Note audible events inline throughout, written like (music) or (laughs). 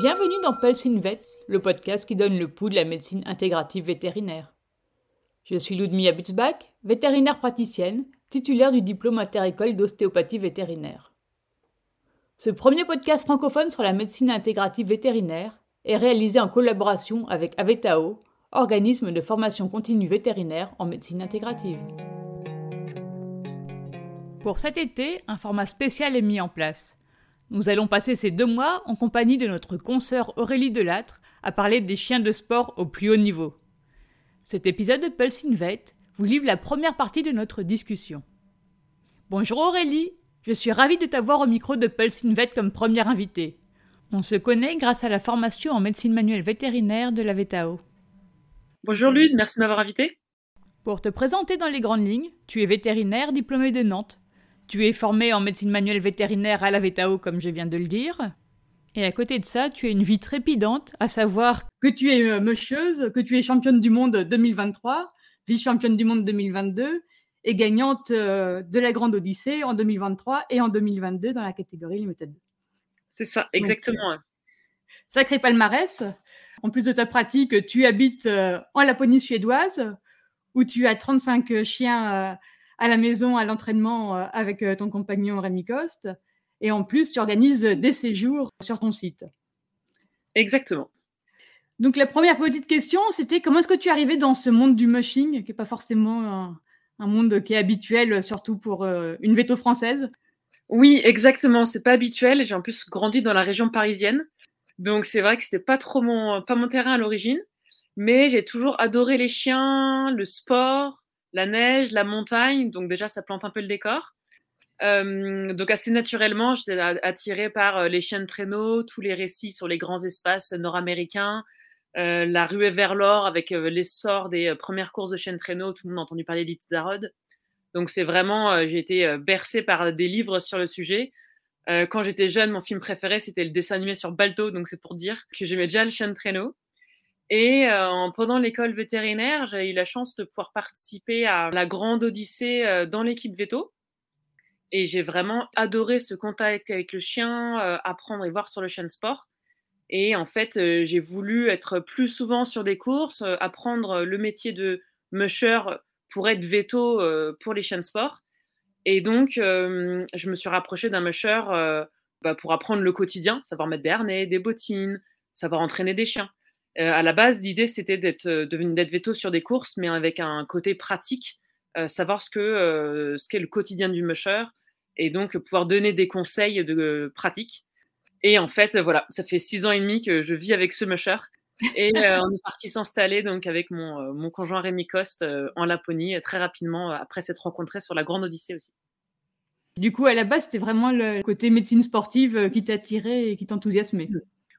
Bienvenue dans Pulse Vet, le podcast qui donne le pouls de la médecine intégrative vétérinaire. Je suis Ludmilla Butzbach, vétérinaire praticienne, titulaire du diplôme inter-école d'ostéopathie vétérinaire. Ce premier podcast francophone sur la médecine intégrative vétérinaire est réalisé en collaboration avec Avetao, organisme de formation continue vétérinaire en médecine intégrative. Pour cet été, un format spécial est mis en place. Nous allons passer ces deux mois en compagnie de notre consoeur Aurélie Delattre à parler des chiens de sport au plus haut niveau. Cet épisode de Pulse Vet vous livre la première partie de notre discussion. Bonjour Aurélie, je suis ravie de t'avoir au micro de Pulse Vet comme première invitée. On se connaît grâce à la formation en médecine manuelle vétérinaire de la VETAO. Bonjour Lud, merci de m'avoir invité. Pour te présenter dans les grandes lignes, tu es vétérinaire diplômé de Nantes. Tu es formé en médecine manuelle vétérinaire à la VETAO, comme je viens de le dire. Et à côté de ça, tu as une vie trépidante, à savoir que tu es euh, mocheuse, que tu es championne du monde 2023, vice-championne du monde 2022 et gagnante euh, de la Grande Odyssée en 2023 et en 2022 dans la catégorie Limited. C'est ça, exactement. sacré palmarès. En plus de ta pratique, tu habites euh, en Laponie suédoise, où tu as 35 chiens à la maison, à l'entraînement euh, avec euh, ton compagnon Rémi Coste. Et en plus, tu organises des séjours sur ton site. Exactement. Donc la première petite question, c'était comment est-ce que tu es arrivé dans ce monde du mushing, qui n'est pas forcément un, monde qui est habituel, surtout pour euh, une veto française? Oui, exactement. C'est pas habituel. J'ai en plus grandi dans la région parisienne, donc c'est vrai que c'était pas trop mon pas mon terrain à l'origine. Mais j'ai toujours adoré les chiens, le sport, la neige, la montagne, donc déjà ça plante un peu le décor. Euh, donc assez naturellement, j'étais attirée par euh, les chiens de traîneau, tous les récits sur les grands espaces nord-américains, euh, la ruée vers l'or avec l'essor des premières courses de chiens de traîneau, tout le monde a entendu parler d'Itzdarod. Donc c'est vraiment, j'ai été bercée par des livres sur le sujet. quand j'étais jeune, mon film préféré c'était le dessin animé sur Balto, donc c'est pour dire que j'aimais déjà le chien de traîneau. Et euh, en pendant l'école vétérinaire, j'ai eu la chance de pouvoir participer à la grande odyssée euh, dans l'équipe veto. Et j'ai vraiment adoré ce contact avec le chien, euh, apprendre et voir sur le chien sport. Et en fait, j'ai voulu être plus souvent sur des courses, apprendre le métier de musher pour être veto pour les de sport. Et donc, je me suis rapprochée d'un musher bah, pour apprendre le quotidien, savoir mettre des harnais, des bottines, savoir entraîner des chiens. Euh, à la base, l'idée, c'était d'être euh, d'être veto sur des courses, mais avec un côté pratique, euh, savoir ce que ce qu'est le quotidien du musher, et donc pouvoir donner des conseils de pratique. Et en fait, voilà, ça fait six ans et demi que je vis avec ce musher. Et (laughs) on est parti s'installer donc avec mon, mon conjoint Rémi Coste en Laponie très rapidement après s'être rencontrés sur la Grande Odyssée aussi. Du coup, à la base, c'était vraiment le côté médecine sportive qui t'attirait et qui t'enthousiasmait.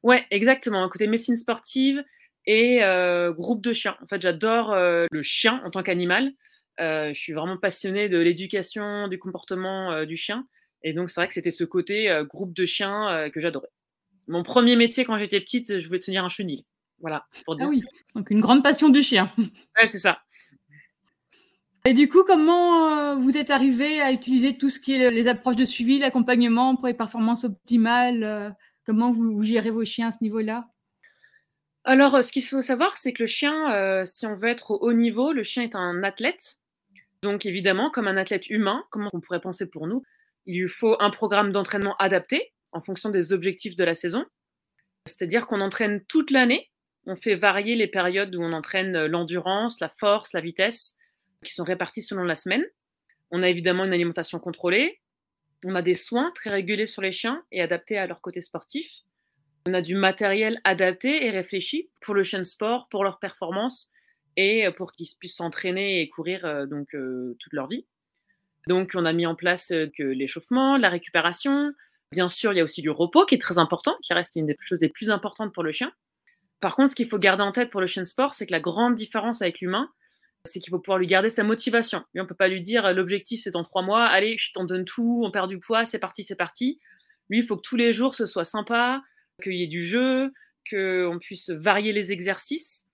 Ouais, exactement. Côté médecine sportive et euh, groupe de chiens. En fait, j'adore euh, le chien en tant qu'animal. Euh, je suis vraiment passionnée de l'éducation, du comportement du chien. Et donc, c'est vrai que c'était ce côté groupe de chiens que j'adorais. Mon premier métier quand j'étais petite, je voulais tenir un chenil. Voilà, pour dire. Ah oui, donc une grande passion du chien. (laughs) ouais, c'est ça. Et du coup, comment vous êtes arrivé à utiliser tout ce qui est les approches de suivi, l'accompagnement pour les performances optimales Comment vous, gérez vos chiens à ce niveau-là? Alors, euh, ce qu'il faut savoir, c'est que le chien, euh, si on veut être au haut niveau, le chien est un athlète. Donc, évidemment, comme un athlète humain, comment on pourrait penser pour nous, il lui faut un programme d'entraînement adapté en fonction des objectifs de la saison. C'est-à-dire qu'on entraîne toute l'année. On fait varier les périodes où on entraîne l'endurance, la force, la vitesse, qui sont réparties selon la semaine. On a évidemment une alimentation contrôlée, on a des soins très réguliers sur les chiens et adaptés à leur côté sportif. On a du matériel adapté et réfléchi pour le chien sport, pour leur performance et pour qu'ils puissent s'entraîner et courir euh, donc euh, toute leur vie. Donc on a mis en place euh, l'échauffement, la récupération. Bien sûr, il y a aussi du repos qui est très important, qui reste une des choses les plus importantes pour le chien. Par contre, ce qu'il faut garder en tête pour le chien sport, c'est que la grande différence avec l'humain, c'est qu'il faut pouvoir lui garder sa motivation. Lui, on peut pas lui dire l'objectif c'est dans trois mois, allez, je t'en donne tout, on perd du poids, c'est parti, c'est parti. Lui, il faut que tous les jours ce soit sympa, qu'il y ait du jeu, qu'on puisse varier les exercices,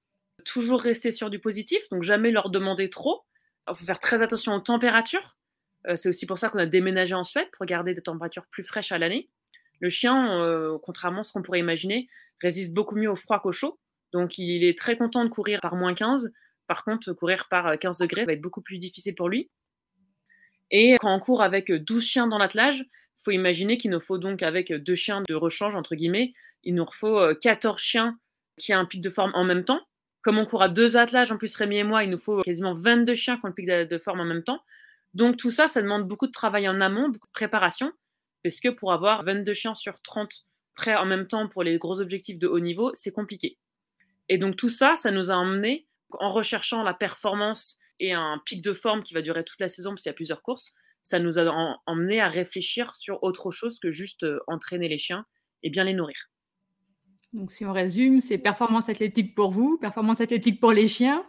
toujours rester sur du positif, donc jamais leur demander trop. Il faut faire très attention aux températures. Euh, c'est aussi pour ça qu'on a déménagé en Suède pour garder des températures plus fraîches à l'année. Le chien, euh, contrairement à ce qu'on pourrait imaginer, résiste beaucoup mieux au froid qu'au chaud. Donc il est très content de courir par moins 15. Par contre, courir par 15 degrés va être beaucoup plus difficile pour lui. Et quand on court avec 12 chiens dans l'attelage, il faut imaginer qu'il nous faut donc avec deux chiens de rechange, entre guillemets, il nous faut 14 chiens qui ont un pic de forme en même temps. Comme on court à deux attelages, en plus Rémi et moi, il nous faut quasiment 22 chiens qui ont le pic de forme en même temps. Donc tout ça, ça demande beaucoup de travail en amont, beaucoup de préparation, parce que pour avoir 22 chiens sur 30 prêts en même temps pour les gros objectifs de haut niveau, c'est compliqué. Et donc tout ça, ça nous a emmené, en recherchant la performance et un pic de forme qui va durer toute la saison, parce qu'il y a plusieurs courses, ça nous a emmené à réfléchir sur autre chose que juste euh, entraîner les chiens et bien les nourrir. Donc si on résume, c'est performance athlétique pour vous, performance athlétique pour les chiens,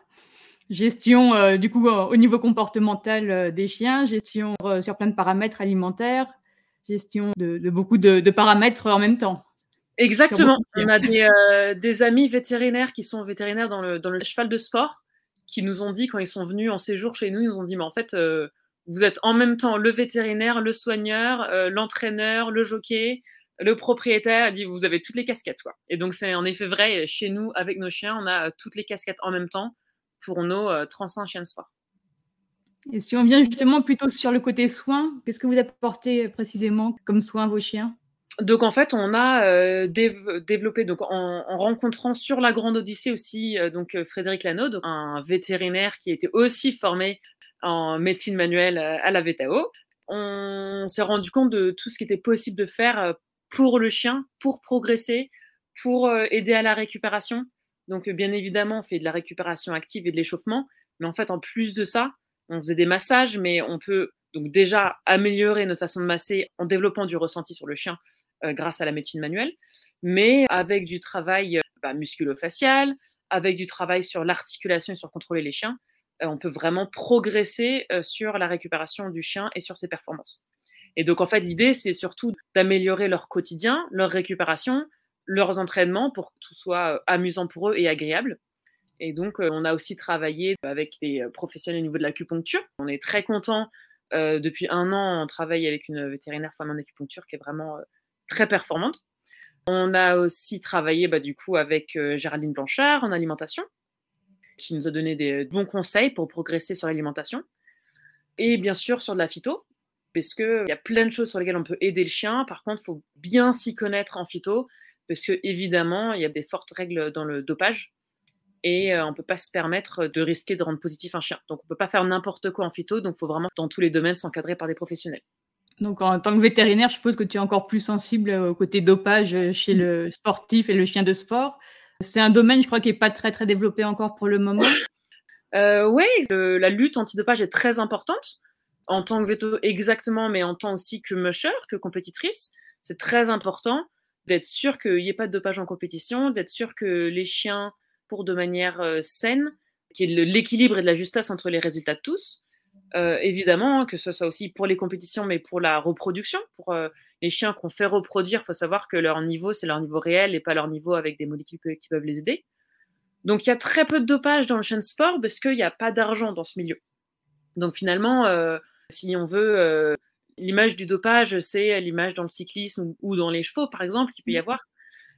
gestion euh, du coup au niveau comportemental euh, des chiens, gestion sur plein de paramètres alimentaires, gestion de, beaucoup de, paramètres en même temps. Exactement. On a des, amis vétérinaires qui sont vétérinaires dans le, dans le, cheval de sport qui nous ont dit quand ils sont venus en séjour chez nous, ils nous ont dit mais en fait vous êtes en même temps le vétérinaire, le soigneur, l'entraîneur, le jockey, le propriétaire a dit vous avez toutes les casquettes quoi. Et donc c'est en effet vrai chez nous avec nos chiens, on a toutes les casquettes en même temps pour nos euh, 35 chiens de sport. Et si on vient justement plutôt sur le côté soins, qu'est-ce que vous apportez précisément comme soins à vos chiens? Donc en fait, on a euh, développé donc en, rencontrant sur la Grande Odyssée aussi euh, donc Frédéric Lanaud, un vétérinaire qui était aussi formé en médecine manuelle à la VTO. On s'est rendu compte de tout ce qui était possible de faire pour le chien, pour progresser, pour aider à la récupération. Donc, bien évidemment, on fait de la récupération active et de l'échauffement. Mais en fait, en plus de ça, on faisait des massages, mais on peut donc déjà améliorer notre façon de masser en développant du ressenti sur le chien grâce à la médecine manuelle, mais avec du travail bah, musculo-facial, avec du travail sur l'articulation et sur contrôler les chiens, on peut vraiment progresser sur la récupération du chien et sur ses performances. Et donc, en fait, l'idée, c'est surtout d'améliorer leur quotidien, leur récupération, leurs entraînements pour que tout soit euh, amusant pour eux et agréable. Et donc, euh, on a aussi travaillé avec des euh, professionnels au niveau de l'acupuncture. On est très content. depuis un an, on travaille avec une vétérinaire femme en acupuncture qui est vraiment très performante. On a aussi travaillé bah, du coup avec Géraldine Blanchard en alimentation, qui nous a donné des bons conseils pour progresser sur l'alimentation. Et bien sûr sur de la phyto, parce qu'il y a plein de choses sur lesquelles on peut aider le chien. Par contre, il faut bien s'y connaître en phyto, parce que évidemment, il y a des fortes règles dans le dopage et euh, on ne peut pas se permettre de risquer de rendre positif un chien. Donc, on ne peut pas faire n'importe quoi en phyto, donc il faut vraiment, dans tous les domaines, s'encadrer par des professionnels. Donc, en tant que vétérinaire, je suppose que tu es encore plus sensible au côté dopage chez le sportif et le chien de sport. C'est un domaine, je crois, qui n'est pas très, très développé encore pour le moment. Euh, oui, la lutte antidopage est très importante en tant que veto exactement, mais en tant aussi que musher, que compétitrice, c'est très important d'être sûr qu'il n'y ait pas de dopage en compétition, d'être sûr que les chiens pour de manière euh, saine, qu'il y ait l'équilibre et de la justesse entre les résultats de tous. Euh, évidemment, que ce soit aussi pour les compétitions, mais pour la reproduction, pour euh, les chiens qu'on fait reproduire, il faut savoir que leur niveau, c'est leur niveau réel et pas leur niveau avec des molécules qui peuvent les aider. Donc il y a très peu de dopage dans le chien de sport parce qu'il n'y a pas d'argent dans ce milieu. Donc finalement, si on veut, euh, l'image du dopage, c'est l'image dans le cyclisme ou, dans les chevaux, par exemple, qu'il peut y mmh. avoir.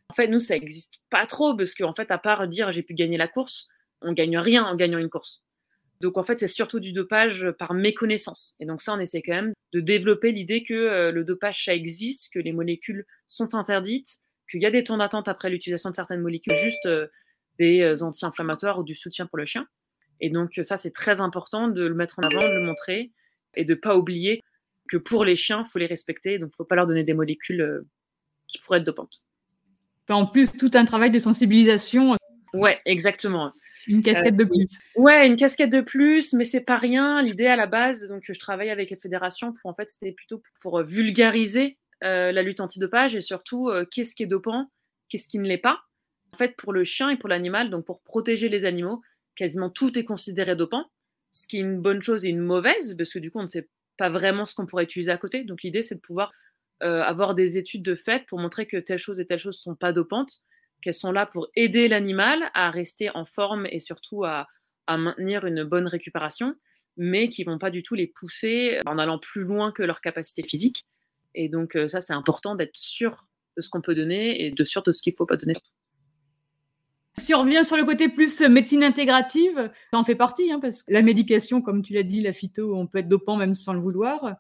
En fait, nous, ça n'existe pas trop parce qu'en fait, à part dire j'ai pu gagner la course, on gagne rien en gagnant une course. Donc en fait, c'est surtout du dopage par méconnaissance. Et donc ça, on essaie quand même de développer l'idée que euh, le dopage, ça existe, que les molécules sont interdites, qu'il y a des temps d'attente après l'utilisation de certaines molécules, juste euh, des anti-inflammatoires ou du soutien pour le chien. Et donc ça, c'est très important de le mettre en avant, de le montrer et de pas oublier que pour les chiens, il faut les respecter, donc il ne faut pas leur donner des molécules euh, qui pourraient être dopantes. En plus, tout un travail de sensibilisation. Ouais, exactement. Une casquette de plus. Ouais, une casquette de plus, mais c'est pas rien. L'idée à la base, donc je travaille avec les fédérations pour en fait, c'était plutôt pour, vulgariser euh, la lutte antidopage et surtout euh, qu'est-ce qui est dopant, qu'est-ce qui ne l'est pas. En fait, pour le chien et pour l'animal, donc pour protéger les animaux, quasiment tout est considéré dopant ce qui est une bonne chose et une mauvaise, parce que du coup, on ne sait pas vraiment ce qu'on pourrait utiliser à côté. Donc l'idée, c'est de pouvoir euh, avoir des études de fait pour montrer que telle chose et telle chose ne sont pas dopantes, qu'elles sont là pour aider l'animal à rester en forme et surtout à, maintenir une bonne récupération, mais qui vont pas du tout les pousser en allant plus loin que leur capacité physique. Et donc, ça, c'est important d'être sûr de ce qu'on peut donner et de sûr de ce qu'il ne faut pas donner. Si on revient sur le côté plus médecine intégrative, ça en fait partie, hein, parce que la médication, comme tu l'as dit, la phyto, on peut être dopant même sans le vouloir.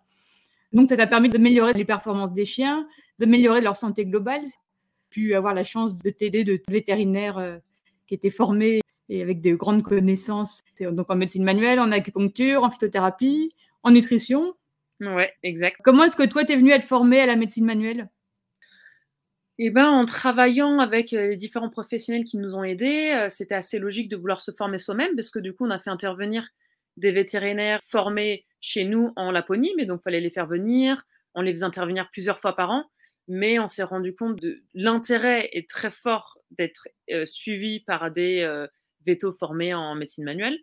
Donc, ça t'a permis d'améliorer les performances des chiens, d'améliorer leur santé globale, puis avoir la chance de t'aider de vétérinaires euh, qui étaient formés et avec de grandes connaissances, donc en médecine manuelle, en acupuncture, en phytothérapie, en nutrition. Ouais, exact. Comment est-ce que toi, tu es venu être formé à la médecine manuelle? Eh ben, en travaillant avec euh, les différents professionnels qui nous ont aidés, euh, c'était assez logique de vouloir se former soi-même parce que du coup, on a fait intervenir des vétérinaires formés chez nous en Laponie, mais donc il fallait les faire venir. On les faisait intervenir plusieurs fois par an, mais on s'est rendu compte de l'intérêt est très fort d'être euh, suivi par des euh, vétos formés en médecine manuelle,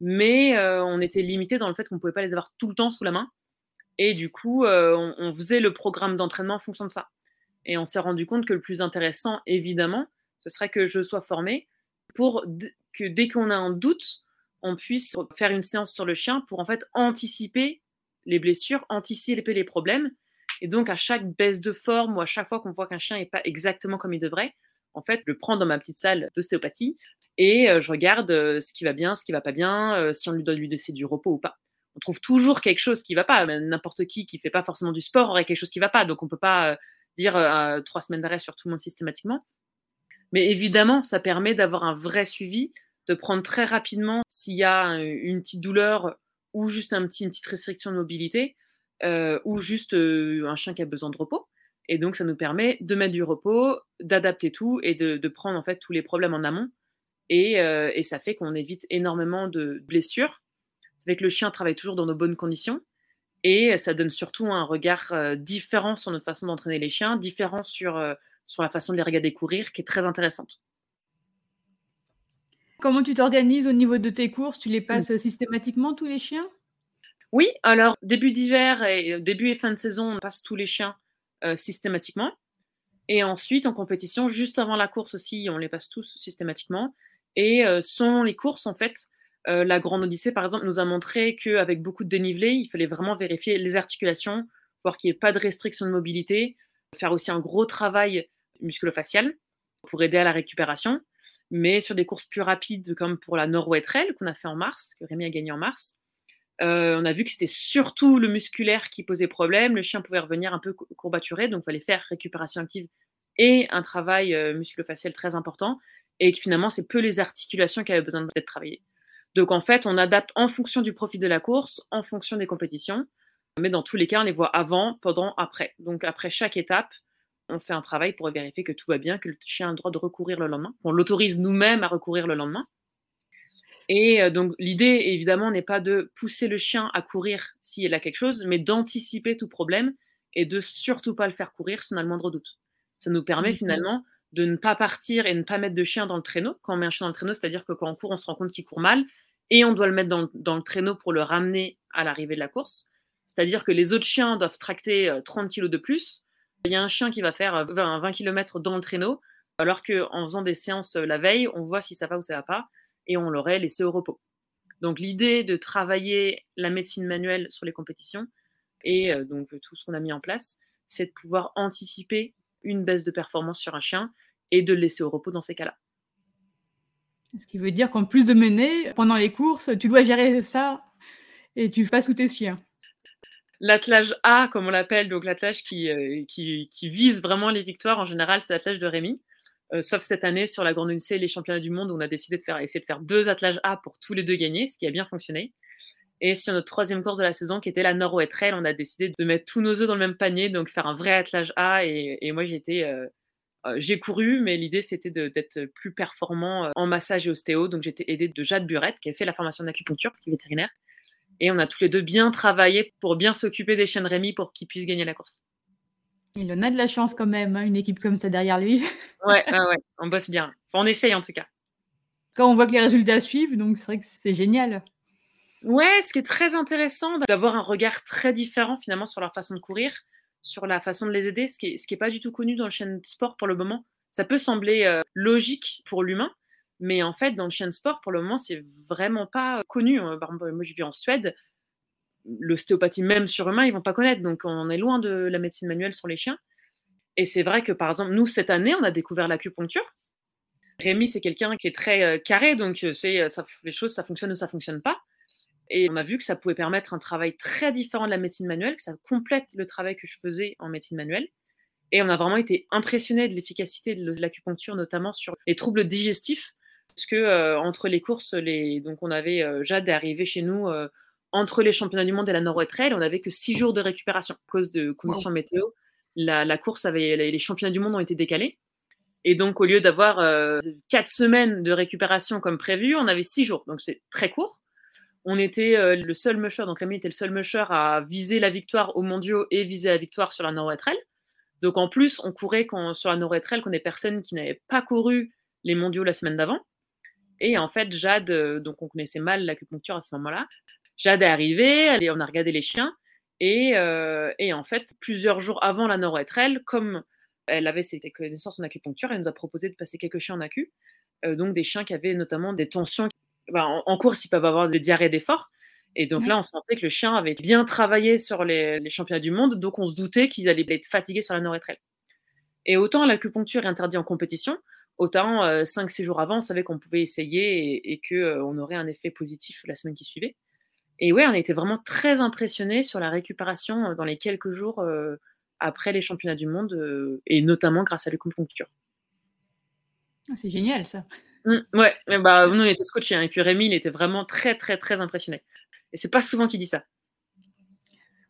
mais on était limité dans le fait qu'on ne pouvait pas les avoir tout le temps sous la main. Et du coup, on, on faisait le programme d'entraînement en fonction de ça. Et on s'est rendu compte que le plus intéressant, évidemment, ce serait que je sois formée pour que dès qu'on a un doute, on puisse faire une séance sur le chien pour en fait anticiper les blessures, anticiper les problèmes. Et donc, à chaque baisse de forme ou à chaque fois qu'on voit qu'un chien n'est pas exactement comme il devrait, en fait, je le prends dans ma petite salle d'ostéopathie et euh, je regarde euh, ce qui va bien, ce qui va pas bien, euh, si on lui doit lui laisser du repos ou pas. On trouve toujours quelque chose qui va pas. N'importe qui qui fait pas forcément du sport aurait quelque chose qui va pas. Donc, on peut pas dire trois semaines d'arrêt sur tout le monde systématiquement. Mais évidemment, ça permet d'avoir un vrai suivi, de prendre très rapidement s'il y a une petite douleur ou juste un petit, une petite restriction de mobilité euh, ou juste euh, un chien qui a besoin de repos. Et donc, ça nous permet de mettre du repos, d'adapter tout et de, de, prendre en fait tous les problèmes en amont. Et, euh, et ça fait qu'on évite énormément de blessures. Ça fait que le chien travaille toujours dans de bonnes conditions. Et ça donne surtout un regard euh, différent sur notre façon d'entraîner les chiens, différent sur, sur la façon de les regarder courir, qui est très intéressante. Comment tu t'organises au niveau de tes courses? Tu les passes systématiquement tous les chiens? Oui, alors début d'hiver et début et fin de saison, on passe tous les chiens euh, systématiquement. Et ensuite, en compétition, juste avant la course aussi, on les passe tous systématiquement. Et euh, selon les courses, en fait, euh, la Grande Odyssée, par exemple, nous a montré qu'avec beaucoup de dénivelé, il fallait vraiment vérifier les articulations, voir qu'il n'y ait pas de restriction de mobilité, faire aussi un gros travail musculo-facial pour aider à la récupération. Mais sur des courses plus rapides, comme pour la Norway qu'on a fait en mars, que Rémi a gagné en mars, euh, on a vu que c'était surtout le musculaire qui posait problème. Le chien pouvait revenir un peu courbaturé, donc il fallait faire récupération active et un travail euh, musculo-facial très important. Et que finalement, c'est peu les articulations qui avaient besoin d'être travaillées. Donc en fait, on adapte en fonction du profil de la course, en fonction des compétitions. Mais dans tous les cas, on les voit avant, pendant, après. Donc après chaque étape, on fait un travail pour vérifier que tout va bien, que le chien a le droit de recourir le lendemain, qu'on l'autorise nous-mêmes à recourir le lendemain. Et euh, donc l'idée, évidemment, n'est pas de pousser le chien à courir s'il a quelque chose, mais d'anticiper tout problème et de surtout pas le faire courir si on a le moindre doute. Ça nous permet finalement de ne pas partir et ne pas mettre de chien dans le traîneau. Quand on met un chien dans le traîneau, c'est-à-dire que quand on court, on se rend compte qu'il court mal et on doit le mettre dans, dans le traîneau pour le ramener à l'arrivée de la course. C'est-à-dire que les autres chiens doivent tracter 30 euh, kilos de plus. Il y a un chien qui va faire 20, 20 km dans le traîneau, alors qu'en faisant des séances euh, la veille, on voit si ça va ou ça va pas, et on l'aurait laissé au repos. Donc l'idée de travailler la médecine manuelle sur les compétitions et euh, donc tout ce qu'on a mis en place, c'est de pouvoir anticiper une baisse de performance sur un chien et de le laisser au repos dans ces cas-là. Ce qui veut dire qu'en plus de mener, pendant les courses, tu dois gérer ça et tu passes sous tes chiens. L'attelage A, comme on l'appelle, donc l'attelage qui, euh, qui, qui, vise vraiment les victoires, en général, c'est l'attelage de Rémi. Euh, sauf cette année sur la Grande Odyssée et les championnats du monde, on a décidé de faire, essayer de faire deux attelages A pour tous les deux gagner, ce qui a bien fonctionné. Et sur notre troisième course de la saison, qui était la Norway Trail, on a décidé de mettre tous nos œufs dans le même panier, donc faire un vrai attelage A. Et, moi, j'étais, euh, euh, j'ai couru, mais l'idée c'était d'être plus performant en massage et ostéo. Donc j'étais aidée de Jade Burette, qui a fait la formation d'acupuncture, qui est vétérinaire. Et on a tous les deux bien travaillé pour bien s'occuper des chiens de Rémi pour qu'ils puissent gagner la course. Il en a de la chance quand même, hein, une équipe comme ça derrière lui. (laughs) ouais, ouais, on bosse bien. Enfin, on essaye en tout cas. Quand on voit que les résultats suivent, donc c'est vrai que c'est génial. Ouais, ce qui est très intéressant, d'avoir un regard très différent finalement sur leur façon de courir, sur la façon de les aider, ce qui n'est est pas du tout connu dans le chien de sport pour le moment. Ça peut sembler euh, logique pour l'humain, mais en fait, dans le chien de sport, pour le moment, c'est vraiment pas connu. Par exemple, moi, je vis en Suède. L'ostéopathie même sur humain, ils vont pas connaître. Donc on est loin de la médecine manuelle sur les chiens. Et c'est vrai que par exemple, nous, cette année, on a découvert l'acupuncture. Rémi, c'est quelqu'un qui est très euh, carré, donc euh, c'est ça, les choses, ça fonctionne ou ça fonctionne pas. Et on a vu que ça pouvait permettre un travail très différent de la médecine manuelle, que ça complète le travail que je faisais en médecine manuelle. Et on a vraiment été impressionné de l'efficacité de l'acupuncture, notamment sur les troubles digestifs, parce que euh, entre les courses, les... donc on avait Jade est arrivé chez nous entre les championnats du monde et la nord Trail, on n'avait que six jours de récupération à cause de conditions météo. La, course avait, les championnats du monde ont été décalés. Et donc, au lieu d'avoir euh, quatre semaines de récupération comme prévu, on avait six jours. Donc, c'est très court. On était euh, le seul musher, donc Rémi était le seul musher à viser la victoire aux mondiaux et viser la victoire sur la nord Trail. Donc, en plus, on courait sur la nord Trail qu'on des personnes qui n'avaient pas couru les mondiaux la semaine d'avant. Et en fait, Jade, euh, donc on connaissait mal l'acupuncture à ce moment-là, Jade est arrivée, on a regardé les chiens, euh, et, en fait, plusieurs jours avant la nord elle, comme elle avait ses connaissances en acupuncture, elle nous a proposé de passer quelques chiens en acu, euh, donc des chiens qui avaient notamment des tensions. Ben, en, course, ils peuvent avoir des diarrhées d'effort. Et donc là, on sentait que le chien avait bien travaillé sur les, championnats du monde, donc on se doutait qu'il allait être fatigué sur la nord elle. Et autant l'acupuncture est interdite en compétition, autant 5-6 euh, jours avant, on savait qu'on pouvait essayer et, et qu'on aurait un effet positif la semaine qui suivait. Et ouais, on a été vraiment très impressionnés sur la récupération euh, dans les quelques jours euh, après les championnats du monde, euh, et notamment grâce à l'acupuncture. Ah, c'est génial ça. Mmh, ouais, bah, nous on était scotchés, hein, et puis Rémi il était vraiment très très très impressionné. Et c'est pas souvent qu'il dit ça.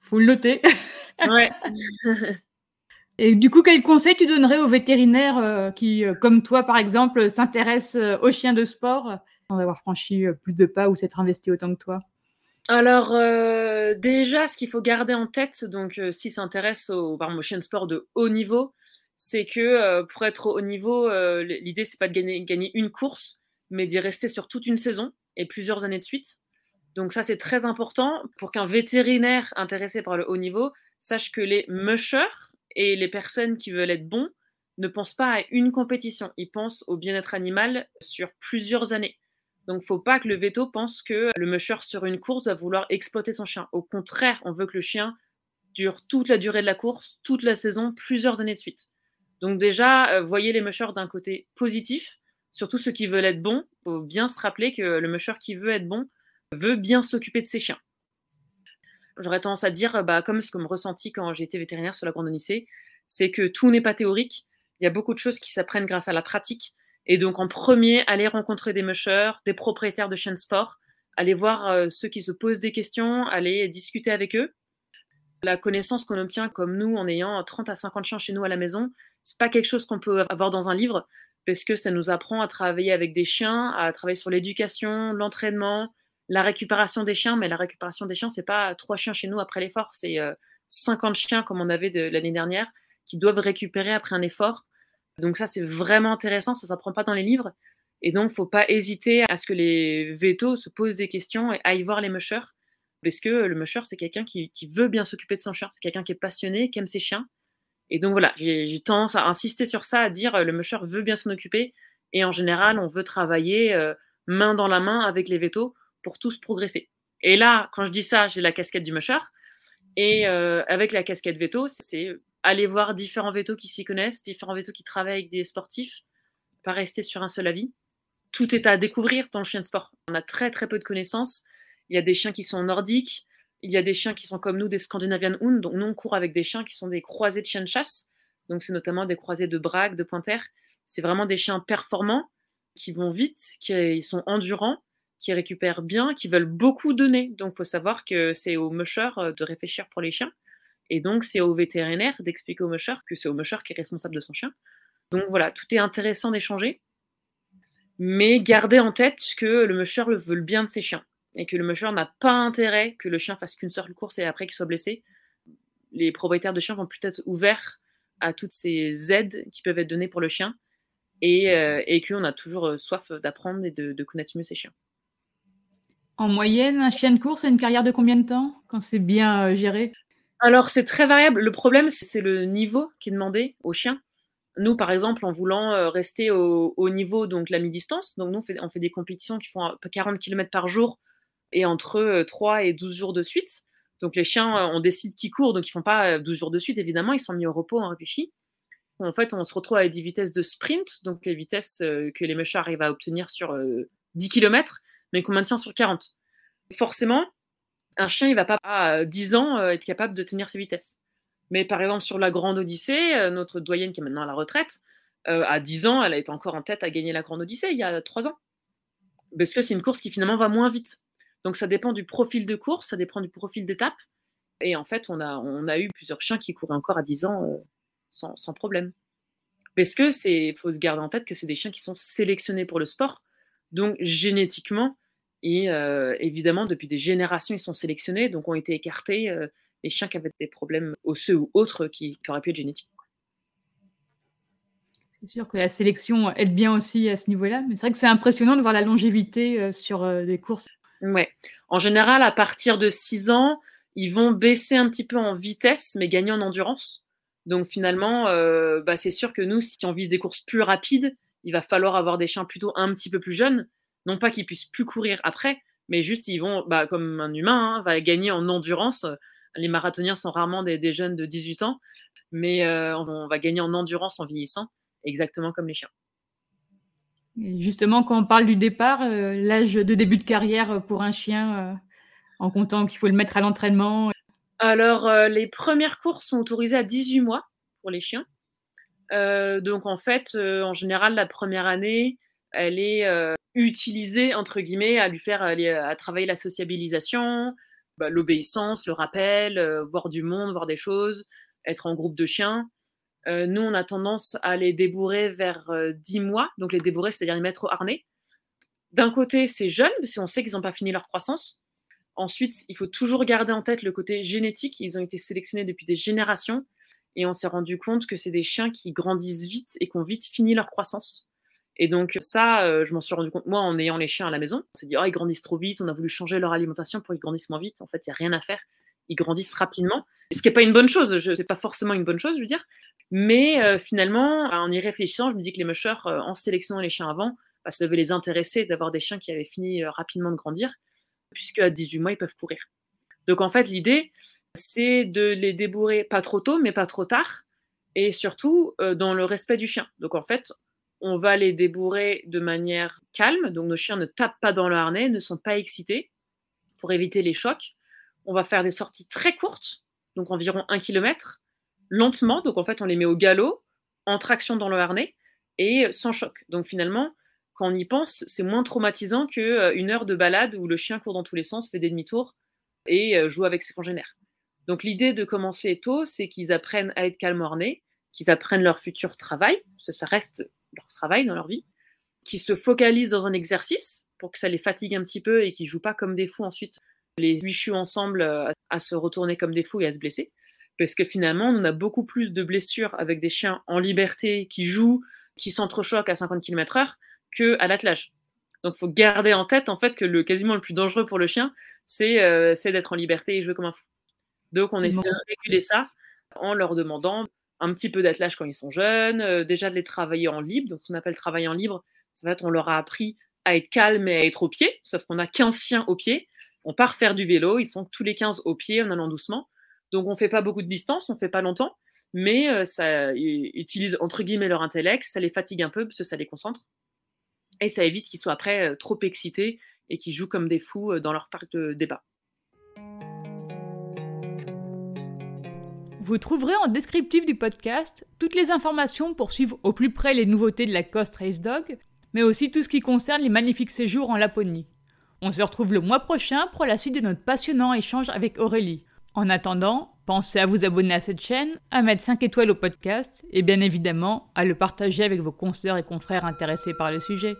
Faut le noter. (laughs) ouais. (laughs) Et du coup, quel conseil tu donnerais aux vétérinaires qui, comme toi par exemple, s'intéressent aux chiens de sport sans avoir franchi plus de pas ou s'être investi autant que toi? Alors euh, déjà, ce qu'il faut garder en tête, donc euh, s'il s'intéresse au, par motion sport de haut niveau, c'est que euh, pour être au haut niveau, l'idée c'est pas de gagner, gagner une course, mais d'y rester sur toute une saison et plusieurs années de suite. Donc ça c'est très important pour qu'un vétérinaire intéressé par le haut niveau sache que les mushers et les personnes qui veulent être bons ne pensent pas à une compétition, ils pensent au bien-être animal sur plusieurs années. Donc, faut pas que le veto pense que le musher sur une course va vouloir exploiter son chien. Au contraire, on veut que le chien dure toute la durée de la course, toute la saison, plusieurs années de suite. Donc déjà, euh, voyez les mushers d'un côté positif, surtout ceux qui veulent être bons. faut bien se rappeler que le musher qui veut être bon veut bien s'occuper de ses chiens. J'aurais tendance à dire, bah, comme ce que me ressenti quand j'ai été vétérinaire sur la Grande Odyssée, c'est que tout n'est pas théorique. Il y a beaucoup de choses qui s'apprennent grâce à la pratique. Et donc, en premier, aller rencontrer des mushers, des propriétaires de chaînes sport, aller voir euh, ceux qui se posent des questions, aller discuter avec eux. La connaissance qu'on obtient comme nous en ayant 30 à 50 chiens chez nous à la maison, c'est pas quelque chose qu'on peut avoir dans un livre parce que ça nous apprend à travailler avec des chiens, à travailler sur l'éducation, l'entraînement, la récupération des chiens. Mais la récupération des chiens, c'est pas trois chiens chez nous après l'effort, c'est 50 euh, chiens comme on avait de l'année dernière qui doivent récupérer après un effort. Donc ça, c'est vraiment intéressant, ça ne s'apprend pas dans les livres. Et donc, faut pas hésiter à ce que les vétos se posent des questions et aillent voir les mushers. Parce que le musher, c'est quelqu'un qui, veut bien s'occuper de son chien. C'est quelqu'un qui est passionné, qui aime ses chiens. Et donc voilà, j'ai tendance à insister sur ça, à dire le musher veut bien s'en occuper. Et en général, on veut travailler euh, main dans la main avec les vétos pour tous progresser. Et là, quand je dis ça, j'ai la casquette du musher. Et euh, avec la casquette veto, c'est aller voir différents vétos qui s'y connaissent, différents vétos qui travaillent avec des sportifs, pas rester sur un seul avis. Tout est à découvrir dans le chien de sport. On a très très peu de connaissances. Il y a des chiens qui sont nordiques, il y a des chiens qui sont comme nous des Scandinavian Hound, donc nous on court avec des chiens qui sont des croisés de chiens de chasse, donc c'est notamment des croisés de braque, de pointer. C'est vraiment des chiens performants qui vont vite, qui sont endurants, qui récupèrent bien, qui veulent beaucoup donner. Donc faut savoir que c'est aux mushers euh, de réfléchir pour les chiens. Et donc, c'est au vétérinaire d'expliquer au musher que c'est au musher qui est responsable de son chien. Donc voilà, tout est intéressant d'échanger. Mais gardez en tête que le musher veut le bien de ses chiens. Et que le musher n'a pas intérêt que le chien fasse qu'une seule course et après qu'il soit blessé. Les propriétaires de chiens vont plutôt être ouverts à toutes ces aides qui peuvent être données pour le chien. Et, euh, qu'on a toujours euh, soif d'apprendre et de, de connaître mieux ses chiens. En moyenne, un chien de course a une carrière de combien de temps? Quand c'est bien euh, géré? Alors, c'est très variable. Le problème, c'est le niveau qui est demandé aux chiens. Nous, par exemple, en voulant euh, rester au, niveau, donc la mi-distance, donc nous, on fait, des compétitions qui font 40 km par jour et entre 3 euh, et 12 jours de suite. Donc les chiens, on décide qu'ils courent, donc ils font pas 12 jours de suite, évidemment, ils sont mis au repos, on réfléchit. En fait, on se retrouve avec des vitesses de sprint, donc les vitesses que les mushrooms arrivent à obtenir sur 10 km, mais qu'on maintient sur 40. Forcément, un chien, il va pas à 10 ans être capable de tenir ses vitesses. Mais par exemple, sur la Grande Odyssée, notre doyenne qui est maintenant à la retraite, à 10 ans, elle a été encore en tête à gagner la Grande Odyssée il y a 3 ans. Parce que c'est une course qui finalement va moins vite. Donc ça dépend du profil de course, ça dépend du profil d'étape. Et en fait, on a, eu plusieurs chiens qui couraient encore à 10 ans sans, sans, problème. Parce que c'est, faut se garder en tête que c'est des chiens qui sont sélectionnés pour le sport. Donc génétiquement, et euh, évidemment, depuis des générations, ils sont sélectionnés, donc ont été écartés euh, les chiens qui avaient des problèmes osseux ou autres qui, qui auraient pu être génétiques. C'est sûr que la sélection aide bien aussi à ce niveau-là, mais c'est vrai que c'est impressionnant de voir la longévité euh, sur des courses. Ouais. En général, à partir de 6 ans, ils vont baisser un petit peu en vitesse, mais gagner en endurance. Donc finalement, bah, c'est sûr que nous, si on vise des courses plus rapides, il va falloir avoir des chiens plutôt un petit peu plus jeunes non pas qu'ils puissent plus courir après, mais juste ils vont, bah, comme un humain, hein, va gagner en endurance. Les marathoniens sont rarement des, jeunes de 18 ans, mais euh, on va gagner en endurance en vieillissant, exactement comme les chiens. justement, quand on parle du départ, euh, l'âge de début de carrière pour un chien, euh, en comptant qu'il faut le mettre à l'entraînement Alors, les premières courses sont autorisées à 18 mois pour les chiens. donc, en fait, en général, la première année, elle est utiliser, entre guillemets, à lui faire à travailler la sociabilisation, bah, l'obéissance, le rappel, euh, voir du monde, voir des choses, être en groupe de chiens. Euh, nous, on a tendance à les débourrer vers 10 euh, mois, donc les débourrer, c'est-à-dire les mettre au harnais. D'un côté, c'est jeune, parce qu'on sait qu'ils n'ont pas fini leur croissance. Ensuite, il faut toujours garder en tête le côté génétique. Ils ont été sélectionnés depuis des générations et on s'est rendu compte que c'est des chiens qui grandissent vite et qui ont vite fini leur croissance. Et donc ça, euh, je m'en suis rendu compte, moi, en ayant les chiens à la maison, on s'est dit, oh, ils grandissent trop vite, on a voulu changer leur alimentation pour qu'ils grandissent moins vite. En fait, il n'y a rien à faire. Ils grandissent rapidement. Ce qui n'est pas une bonne chose, ce n'est pas forcément une bonne chose, je veux dire. Mais euh, finalement, en y réfléchissant, je me dis que les mushers, euh, en sélectionnant les chiens avant, bah, ça devait les intéresser d'avoir des chiens qui avaient fini rapidement de grandir, puisque à 18 mois, ils peuvent courir. Donc en fait, l'idée, c'est de les débourrer pas trop tôt, mais pas trop tard, et surtout dans le respect du chien. Donc en fait, on va les débourrer de manière calme. Donc nos chiens ne tapent pas dans le harnais, ne sont pas excités pour éviter les chocs. On va faire des sorties très courtes, donc environ un kilomètre, lentement. Donc en fait, on les met au galop, en traction dans le harnais et sans choc. Donc finalement, quand on y pense, c'est moins traumatisant qu'une euh, heure de balade où le chien court dans tous les sens, fait des demi-tours et euh, joue avec ses congénères. Donc l'idée de commencer tôt, c'est qu'ils apprennent à être calmes au harnais, qu'ils apprennent leur futur travail, ça reste leur travail, dans leur vie, qui se focalisent dans un exercice pour que ça les fatigue un petit peu et qui jouent pas comme des fous ensuite les huit ensemble euh, à, se retourner comme des fous et à se blesser. Parce que finalement, on a beaucoup plus de blessures avec des chiens en liberté qui jouent, qui s'entrechoquent à 50 km/h qu'à l'attelage. Donc, il faut garder en tête en fait que le quasiment le plus dangereux pour le chien, c'est euh, d'être en liberté et jouer comme un fou. Donc, on essaie de réguler ça en leur demandant un petit peu d'attelage quand ils sont jeunes, euh, déjà de les travailler en libre. Donc, ce qu'on appelle travailler en libre, ça va être on leur a appris à être calme et à être au pied, sauf qu'on a 15 chiens au pied. On part faire du vélo, ils sont tous les 15 au pied en allant doucement. Donc, on fait pas beaucoup de distance, on fait pas longtemps, mais euh, ça utilise entre guillemets leur intellect, ça les fatigue un peu parce que ça les concentre. Et ça évite qu'ils soient après euh, trop excités et qu'ils jouent comme des fous dans leur parc de débat. Vous trouverez en descriptif du podcast toutes les informations pour suivre au plus près les nouveautés de la Coast Race Dog, mais aussi tout ce qui concerne les magnifiques séjours en Laponie. On se retrouve le mois prochain pour la suite de notre passionnant échange avec Aurélie. En attendant, pensez à vous abonner à cette chaîne, à mettre 5 étoiles au podcast et bien évidemment à le partager avec vos consoeurs et confrères intéressés par le sujet.